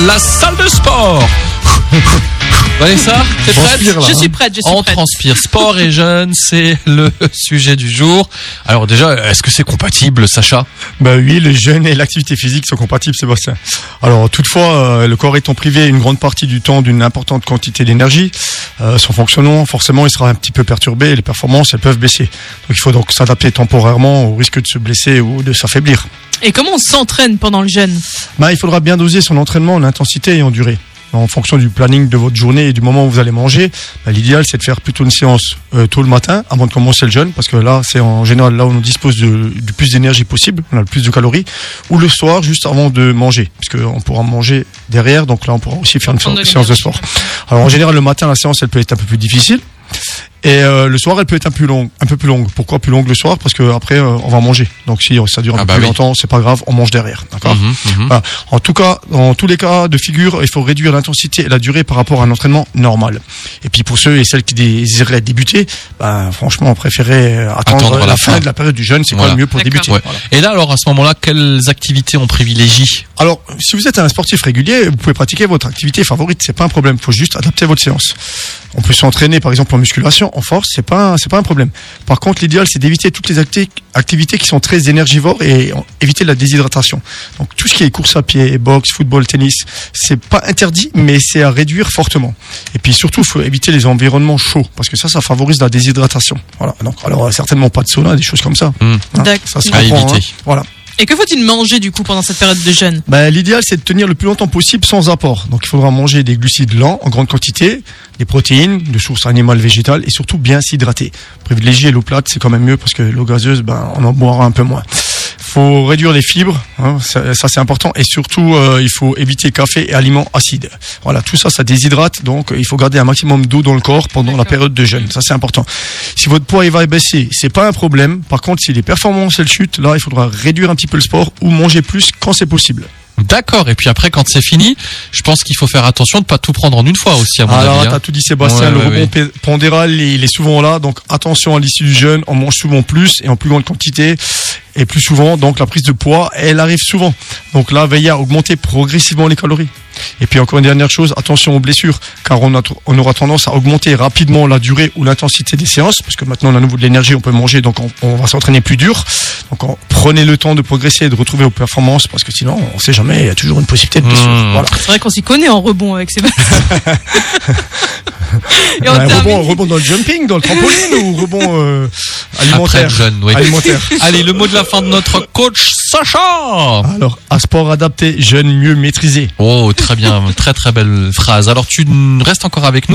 la salle de sport. Vanessa, t'es prête Transpire, là, Je hein. suis prête, je suis On prête. transpire. Sport et jeunes, c'est le sujet du jour. Alors déjà, est-ce que c'est compatible, Sacha? Bah oui, le jeûne et l'activité physique sont compatibles, Sébastien. Alors toutefois, euh, le corps étant privé une grande partie du temps d'une importante quantité d'énergie, euh, son fonctionnement, forcément, il sera un petit peu perturbé et les performances, elles peuvent baisser. Donc il faut donc s'adapter temporairement au risque de se blesser ou de s'affaiblir. Et comment on s'entraîne pendant le jeûne? Bah, il faudra bien doser son entraînement en intensité et en durée. En fonction du planning de votre journée et du moment où vous allez manger, bah, l'idéal c'est de faire plutôt une séance euh, tôt le matin avant de commencer le jeûne, parce que là c'est en général là où on dispose de, du plus d'énergie possible, on a le plus de calories, ou le soir juste avant de manger, puisque on pourra manger derrière, donc là on pourra aussi faire une séance de sport. Alors en général le matin la séance elle peut être un peu plus difficile. Et euh, le soir, elle peut être un peu longue, un peu plus longue. Pourquoi plus longue le soir? Parce que après, euh, on va manger. Donc si ça dure un Ah peu bah plus oui. longtemps, c'est pas grave, on mange derrière, d'accord? Mhm, mhm. voilà. En tout cas, dans tous les cas de figure, il faut réduire l'intensité et la durée par rapport à un entraînement normal. Et puis pour ceux et celles qui désiraient débuter, ben, franchement, on préférait euh, attendre, Attendre la, la fin fin. de la période du jeûne, c'est Voilà. quoi le mieux pour débuter. Ouais. Voilà. Et là, alors à ce moment-là, quelles activités on privilégie? Alors, si vous êtes un sportif régulier, vous pouvez pratiquer votre activité favorite, c'est pas un problème. Il faut juste adapter votre séance. On peut s'entraîner, par exemple, en musculation, en force, c'est pas, c'est pas un problème. Par contre, l'idéal, c'est d'éviter toutes les acti- activités qui sont très énergivores et éviter la déshydratation. Donc, tout ce qui est course à pied, boxe, football, tennis, c'est pas interdit, mais c'est à réduire fortement. Et puis surtout, il faut éviter les environnements chauds, parce que ça, ça favorise la déshydratation. Voilà. Donc, alors, euh, certainement pas de sauna, des choses comme ça. Hmm. Hein, D'accord. ça se À comprend, éviter. hein. Voilà. Et que faut-il manger du coup pendant cette période de jeûne? Ben, l'idéal, c'est de tenir le plus longtemps possible sans apport. Donc, il faudra manger des glucides lents en grande quantité, des protéines de sources animales, végétales et surtout bien s'hydrater. Privilégier l'eau plate, c'est quand même mieux parce que l'eau gazeuse, ben, on en boira un peu moins. Faut réduire les fibres, hein, ça, ça, c'est important, et surtout euh, il faut éviter café et aliments acides. Voilà, tout ça, ça déshydrate, donc euh, il faut garder un maximum d'eau dans le corps pendant la période de jeûne. Ça, c'est important. Si votre poids il va baisser, c'est pas un problème. Par contre, si les performances elles chutent, là, il faudra réduire un petit peu le sport ou manger plus quand c'est possible. D'accord. Et puis après, quand c'est fini, je pense qu'il faut faire attention de pas tout prendre en une fois aussi, à mon Alors, avis. hein. t'as tout dit, Sébastien. Ouais, le ouais, rebond ouais. pondéral, il est souvent là. Donc, attention à l'issue du jeûne. On mange souvent plus et en plus grande quantité et plus souvent. Donc, la prise de poids, elle arrive souvent. Donc là, veillez à augmenter progressivement les calories. Et puis, encore une dernière chose, attention aux blessures, car on, a, tr- on aura tendance à augmenter rapidement la durée ou l'intensité des séances, parce que maintenant, on a à nouveau de l'énergie, on peut manger, donc on, on va s'entraîner plus dur. Donc, on- prenez le temps de progresser et de retrouver vos performances, parce que sinon, on sait jamais, il y a toujours une possibilité de blessure. Mmh. Voilà. C'est vrai qu'on s'y connaît en rebond avec Sébastien. Et on Ouais, rebond, rebond dans le jumping, dans le trampoline ou rebond euh, alimentaire. Allez, le mot de la fin de notre coach Sacha. Alors, un sport adapté, jeune, mieux maîtrisé. Oh, très bien, très très belle phrase. Alors tu restes encore avec nous.